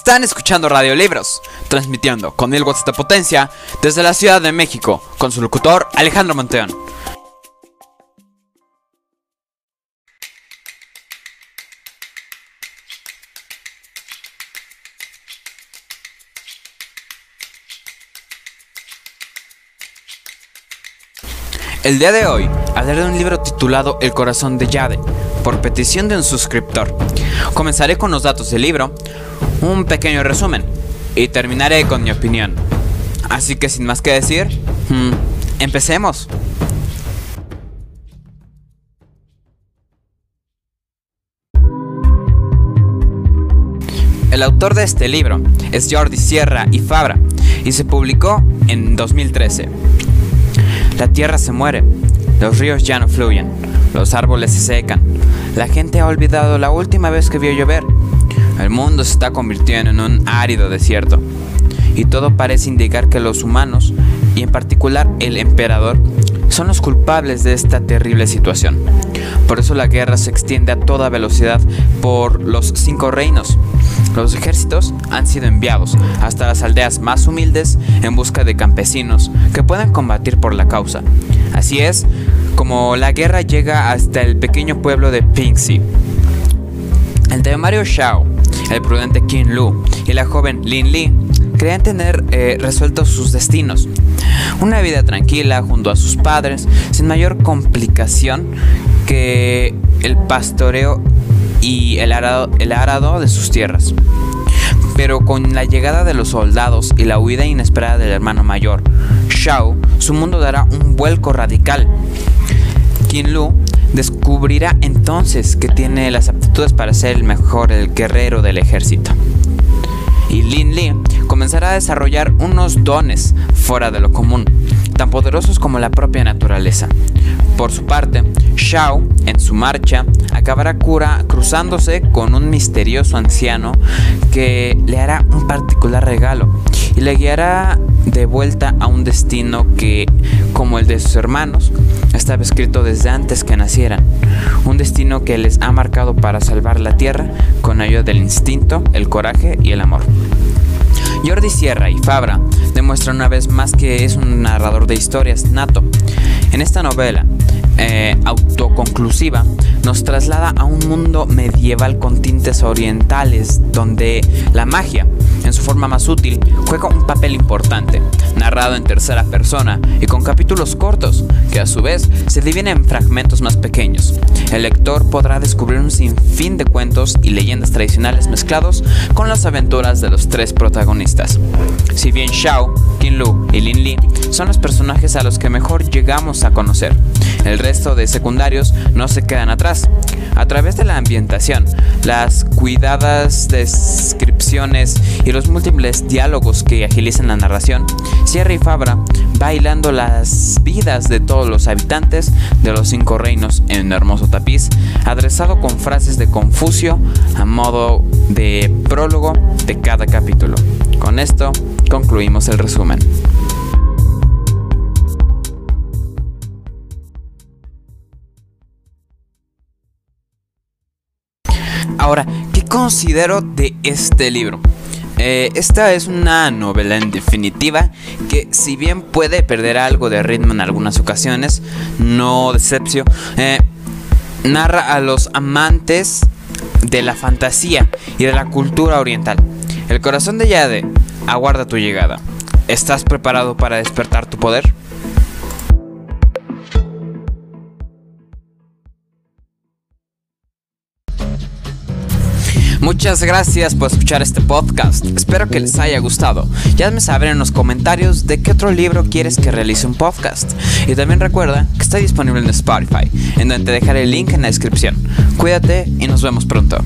Están escuchando Radio Libros, transmitiendo con mil watts de potencia desde la Ciudad de México, con su locutor Alejandro Monteón. El día de hoy hablaré de un libro titulado El corazón de Jade, por petición de un suscriptor. Comenzaré con los datos del libro, un pequeño resumen y terminaré con mi opinión. Así que sin más que decir, hmm, empecemos. El autor de este libro es Jordi Sierra y Fabra y se publicó en 2013. La tierra se muere, los ríos ya no fluyen, los árboles se secan, la gente ha olvidado la última vez que vio llover, el mundo se está convirtiendo en un árido desierto, y todo parece indicar que los humanos, y en particular el emperador, son los culpables de esta terrible situación. Por eso la guerra se extiende a toda velocidad por los cinco reinos. Los ejércitos han sido enviados hasta las aldeas más humildes en busca de campesinos que puedan combatir por la causa. Así es como la guerra llega hasta el pequeño pueblo de Pingxi. El temario Shao, el prudente Qin Lu y la joven Lin Li creían tener eh, resueltos sus destinos. Una vida tranquila junto a sus padres, sin mayor complicación que el pastoreo y el arado, de sus tierras. Pero con la llegada de los soldados y la huida inesperada del hermano mayor, Shao, su mundo dará un vuelco radical. Qin Lu descubrirá entonces que tiene las aptitudes para ser el mejor guerrero del ejército. Y Lin Li comenzará a desarrollar unos dones fuera de lo común, tan poderosos como la propia naturaleza. Por su parte, Shao, en su marcha, acabará cura cruzándose con un misterioso anciano que le hará un particular regalo y le guiará de vuelta a un destino que, como el de sus hermanos, estaba escrito desde antes que nacieran. Un destino que les ha marcado para salvar la tierra con ayuda del instinto, el coraje y el amor. Jordi Sierra y Fabra demuestran una vez más que es un narrador de historias nato. En esta novela, eh, autoconclusiva, nos traslada a un mundo medieval con tintes orientales, donde la magia, en su forma más útil, juega un papel importante, narrado en tercera persona y con capítulos cortos, que a su vez se dividen en fragmentos más pequeños. El lector podrá descubrir un sinfín de cuentos y leyendas tradicionales mezclados con las aventuras de los tres protagonistas. Si bien Shao, Qin Lu y Lin Li son los personajes a los que mejor llegamos a conocer, el resto de secundarios no se quedan atrás. A través de la ambientación, las cuidadas descripciones y los múltiples diálogos que agilizan la narración, Sierra y Fabra bailando las vidas de todos los habitantes de los cinco reinos en un hermoso tapiz, adresado con frases de Confucio a modo de prólogo de cada capítulo. Con esto concluimos el resumen. Ahora, ¿qué considero de este libro? Eh, esta es una novela en definitiva que si bien puede perder algo de ritmo en algunas ocasiones, no decepcio, eh, narra a los amantes de la fantasía y de la cultura oriental. El corazón de Yade aguarda tu llegada. ¿Estás preparado para despertar tu poder? Muchas gracias por escuchar este podcast. Espero que les haya gustado. Ya me saben en los comentarios de qué otro libro quieres que realice un podcast. Y también recuerda que está disponible en Spotify, en donde te dejaré el link en la descripción. Cuídate y nos vemos pronto.